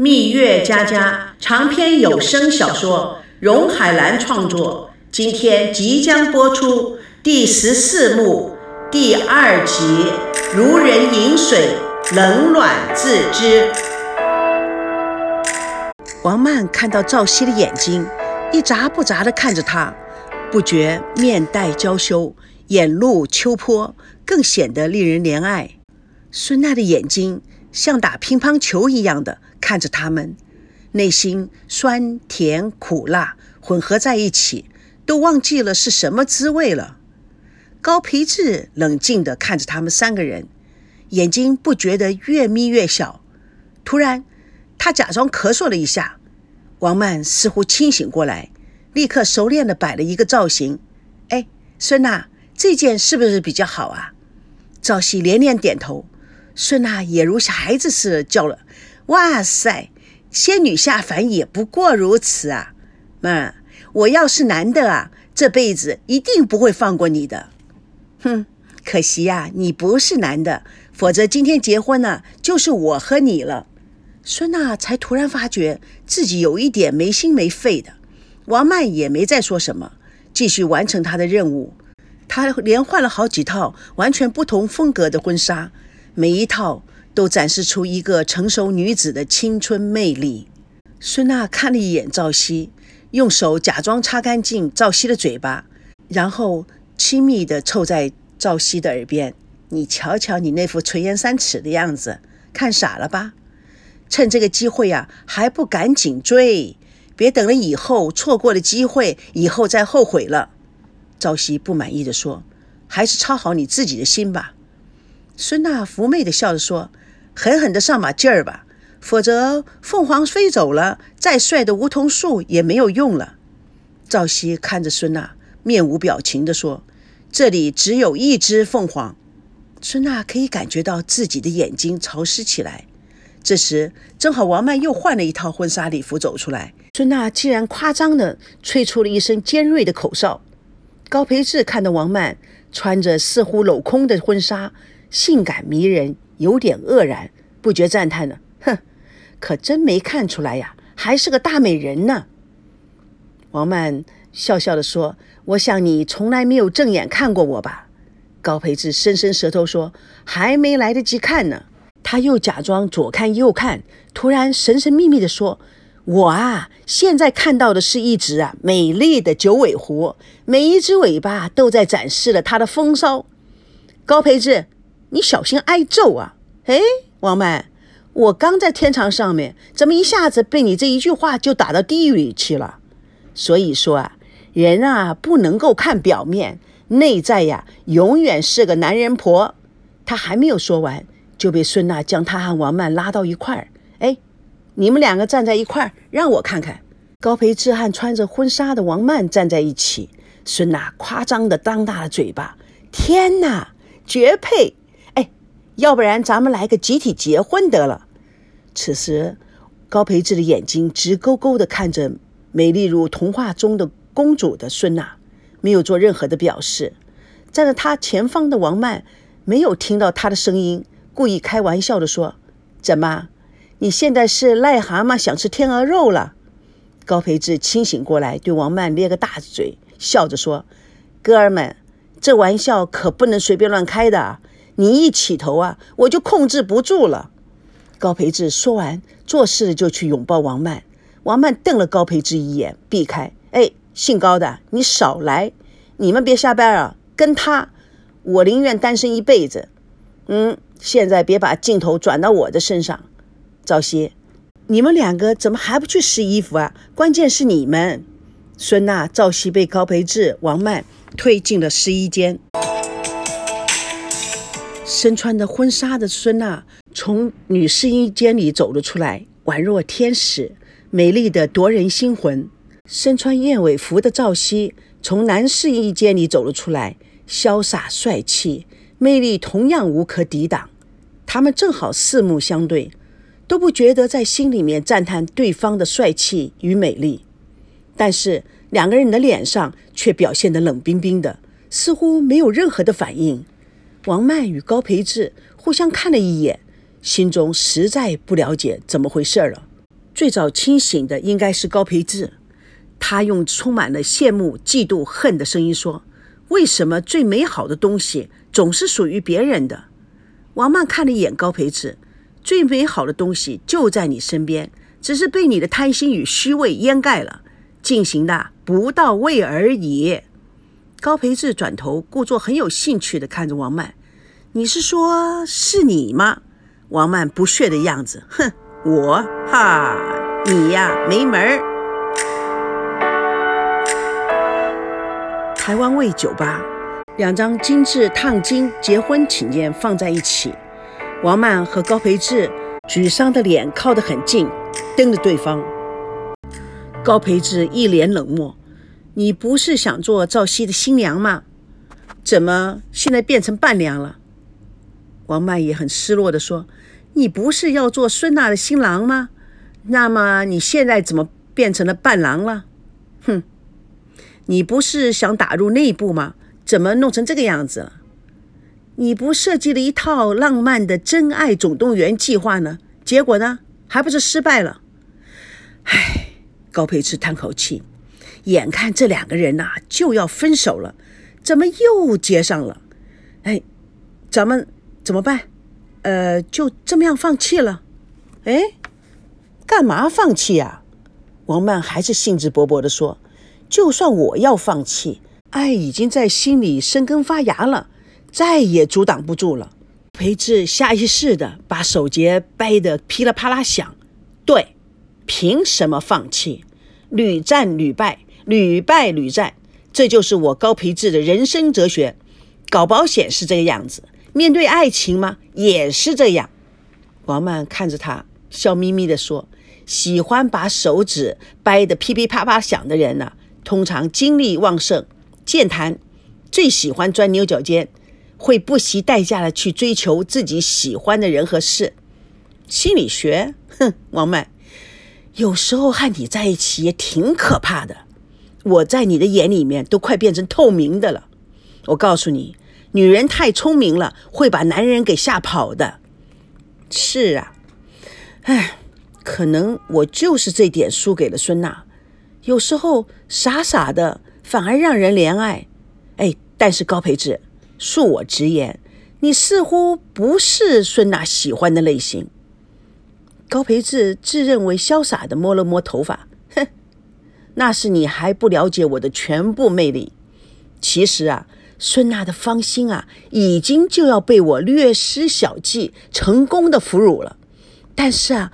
蜜月佳佳长篇有声小说，荣海兰创作，今天即将播出第十四幕第二集《如人饮水，冷暖自知》。王曼看到赵熙的眼睛，一眨不眨地看着他，不觉面带娇羞，眼露秋波，更显得令人怜爱。孙娜的眼睛像打乒乓球一样的。看着他们，内心酸甜苦辣混合在一起，都忘记了是什么滋味了。高培志冷静地看着他们三个人，眼睛不觉得越眯越小。突然，他假装咳嗽了一下。王曼似乎清醒过来，立刻熟练地摆了一个造型。哎，孙娜，这件是不是比较好啊？赵熙连连点头。孙娜也如小孩子似的叫了。哇塞，仙女下凡也不过如此啊！妈，我要是男的啊，这辈子一定不会放过你的。哼，可惜呀，你不是男的，否则今天结婚呢，就是我和你了。孙娜才突然发觉自己有一点没心没肺的。王曼也没再说什么，继续完成她的任务。她连换了好几套完全不同风格的婚纱，每一套。都展示出一个成熟女子的青春魅力。孙娜看了一眼赵熙，用手假装擦干净赵熙的嘴巴，然后亲密地凑在赵熙的耳边：“你瞧瞧你那副垂涎三尺的样子，看傻了吧？趁这个机会呀，还不赶紧追？别等了以后错过了机会，以后再后悔了。”赵熙不满意地说：“还是操好你自己的心吧。”孙娜妩媚地笑着说。狠狠地上把劲儿吧，否则凤凰飞走了，再帅的梧桐树也没有用了。赵熙看着孙娜，面无表情地说：“这里只有一只凤凰。”孙娜可以感觉到自己的眼睛潮湿起来。这时，正好王曼又换了一套婚纱礼服走出来。孙娜竟然夸张地吹出了一声尖锐的口哨。高培志看到王曼穿着似乎镂空的婚纱，性感迷人。有点愕然，不觉赞叹呢。哼，可真没看出来呀，还是个大美人呢。王曼笑笑地说：“我想你从来没有正眼看过我吧？”高培志伸伸舌头说：“还没来得及看呢。”他又假装左看右看，突然神神秘秘地说：“我啊，现在看到的是一只啊美丽的九尾狐，每一只尾巴都在展示了它的风骚。”高培志。你小心挨揍啊！哎，王曼，我刚在天堂上面，怎么一下子被你这一句话就打到地狱里去了？所以说啊，人啊不能够看表面，内在呀永远是个男人婆。他还没有说完，就被孙娜将他和王曼拉到一块儿。哎，你们两个站在一块儿，让我看看。高培志和穿着婚纱的王曼站在一起，孙娜夸张的张大了嘴巴。天哪，绝配！要不然咱们来个集体结婚得了。此时，高培志的眼睛直勾勾地看着美丽如童话中的公主的孙娜，没有做任何的表示。站在他前方的王曼没有听到他的声音，故意开玩笑地说：“怎么，你现在是癞蛤蟆想吃天鹅肉了？”高培志清醒过来，对王曼咧个大嘴，笑着说：“哥儿们，这玩笑可不能随便乱开的。”你一起头啊，我就控制不住了。高培志说完，做事就去拥抱王曼。王曼瞪了高培志一眼，避开。哎，姓高的，你少来！你们别瞎掰啊！跟他，我宁愿单身一辈子。嗯，现在别把镜头转到我的身上。赵熙，你们两个怎么还不去试衣服啊？关键是你们。孙娜、赵熙被高培志、王曼推进了试衣间。身穿着婚纱的孙娜从女试衣间里走了出来，宛若天使，美丽的夺人心魂。身穿燕尾服的赵熙从男试衣间里走了出来，潇洒帅气，魅力同样无可抵挡。他们正好四目相对，都不觉得在心里面赞叹对方的帅气与美丽，但是两个人的脸上却表现得冷冰冰的，似乎没有任何的反应。王曼与高培志互相看了一眼，心中实在不了解怎么回事了。最早清醒的应该是高培志，他用充满了羡慕、嫉妒、恨的声音说：“为什么最美好的东西总是属于别人的？”王曼看了一眼高培志，最美好的东西就在你身边，只是被你的贪心与虚伪掩盖了，进行的不到位而已。高培志转头，故作很有兴趣地看着王曼：“你是说是你吗？”王曼不屑的样子，哼。我哈，你呀没门儿！台湾味酒吧，两张精致烫金结婚请柬放在一起。王曼和高培志沮丧的脸靠得很近，瞪着对方。高培志一脸冷漠：“你不是想做赵熙的新娘吗？怎么现在变成伴娘了？”王曼也很失落地说。你不是要做孙娜的新郎吗？那么你现在怎么变成了伴郎了？哼！你不是想打入内部吗？怎么弄成这个样子了？你不设计了一套浪漫的真爱总动员计划呢？结果呢，还不是失败了？唉，高培志叹口气，眼看这两个人呐就要分手了，怎么又接上了？哎，咱们怎么办？呃，就这么样放弃了？哎，干嘛放弃呀？王曼还是兴致勃勃地说：“就算我要放弃，爱已经在心里生根发芽了，再也阻挡不住了。”裴志下意识地把手节掰得噼里啪啦响。对，凭什么放弃？屡战屡败，屡败屡战，这就是我高培志的人生哲学。搞保险是这个样子。面对爱情吗？也是这样。王曼看着他，笑眯眯地说：“喜欢把手指掰得噼噼啪啪响的人呢，通常精力旺盛、健谈，最喜欢钻牛角尖，会不惜代价的去追求自己喜欢的人和事。心理学，哼，王曼，有时候和你在一起也挺可怕的。我在你的眼里面都快变成透明的了。我告诉你。”女人太聪明了，会把男人给吓跑的。是啊，哎，可能我就是这点输给了孙娜。有时候傻傻的反而让人怜爱。哎，但是高培志，恕我直言，你似乎不是孙娜喜欢的类型。高培志自认为潇洒的摸了摸头发，哼，那是你还不了解我的全部魅力。其实啊。孙娜的芳心啊，已经就要被我略施小计，成功的俘虏了。但是啊，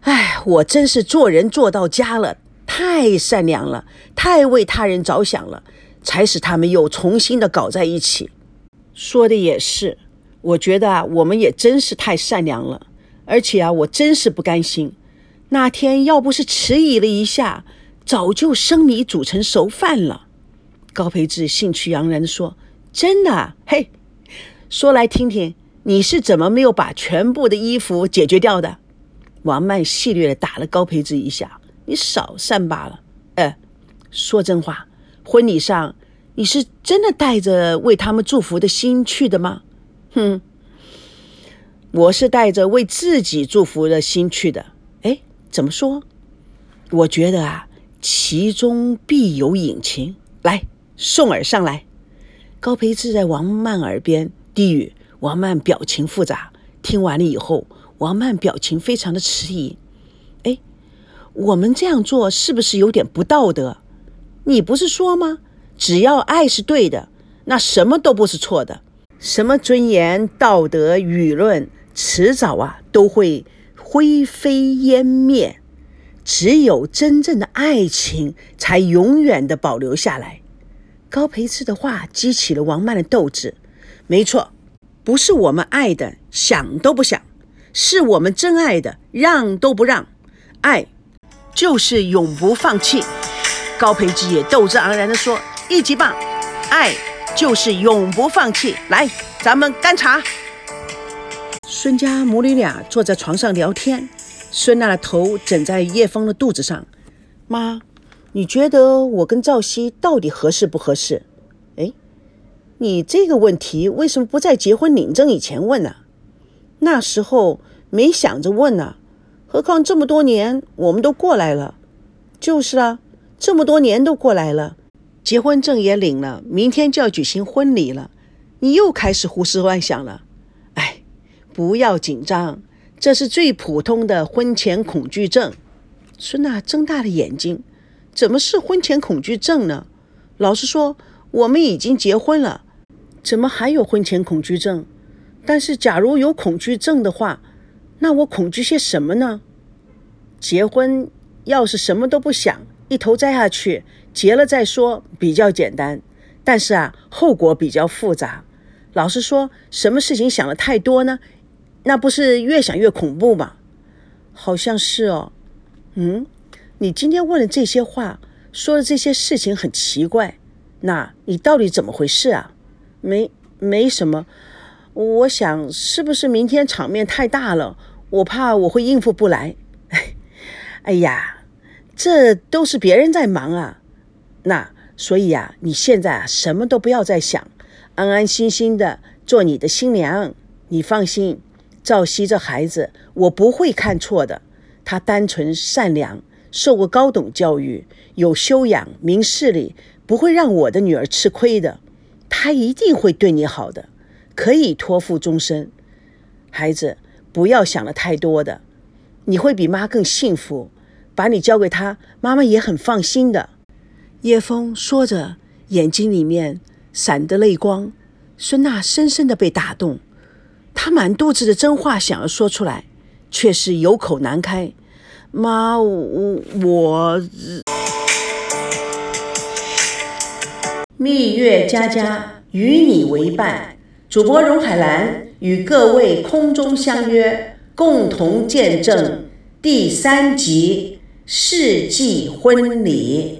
哎，我真是做人做到家了，太善良了，太为他人着想了，才使他们又重新的搞在一起。说的也是，我觉得啊，我们也真是太善良了，而且啊，我真是不甘心。那天要不是迟疑了一下，早就生米煮成熟饭了。高培志兴趣盎然地说：“真的？嘿，说来听听，你是怎么没有把全部的衣服解决掉的？”王曼戏谑地打了高培志一下：“你少善罢了。呃，说真话，婚礼上你是真的带着为他们祝福的心去的吗？”“哼，我是带着为自己祝福的心去的。”“哎，怎么说？”“我觉得啊，其中必有隐情。”来。送耳上来，高培志在王曼耳边低语。王曼表情复杂，听完了以后，王曼表情非常的迟疑。哎，我们这样做是不是有点不道德？你不是说吗？只要爱是对的，那什么都不是错的。什么尊严、道德、舆论，迟早啊都会灰飞烟灭。只有真正的爱情，才永远的保留下来。高培志的话激起了王曼的斗志。没错，不是我们爱的想都不想，是我们真爱的让都不让。爱就是永不放弃。高培志也斗志昂然地说：“一级棒！爱就是永不放弃。来，咱们干茶。”孙家母女俩坐在床上聊天，孙娜的头枕在叶枫的肚子上。妈。你觉得我跟赵熙到底合适不合适？哎，你这个问题为什么不在结婚领证以前问呢？那时候没想着问呢。何况这么多年我们都过来了。就是啊，这么多年都过来了，结婚证也领了，明天就要举行婚礼了，你又开始胡思乱想了。哎，不要紧张，这是最普通的婚前恐惧症。孙娜睁大了眼睛，怎么是婚前恐惧症呢？老实说，我们已经结婚了，怎么还有婚前恐惧症？但是，假如有恐惧症的话，那我恐惧些什么呢？结婚。要是什么都不想，一头栽下去，结了再说，比较简单。但是啊，后果比较复杂。老实说，什么事情想的太多呢？那不是越想越恐怖吗？好像是哦。嗯，你今天问的这些话，说的这些事情很奇怪。那你到底怎么回事啊？没，没什么。我想，是不是明天场面太大了？我怕我会应付不来。哎呀，这都是别人在忙啊，那所以呀，你现在啊什么都不要再想，安安心心的做你的新娘。你放心，赵熙这孩子我不会看错的，他单纯善良，受过高等教育，有修养，明事理，不会让我的女儿吃亏的。他一定会对你好的，可以托付终身。孩子，不要想的太多的，你会比妈更幸福。把你交给他，妈妈也很放心的。叶枫说着，眼睛里面闪着泪光。孙娜深深的被打动，她满肚子的真话想要说出来，却是有口难开。妈，我我。蜜月佳佳与你为伴，主播荣海兰与各位空中相约，共同见证第三集。世纪婚礼。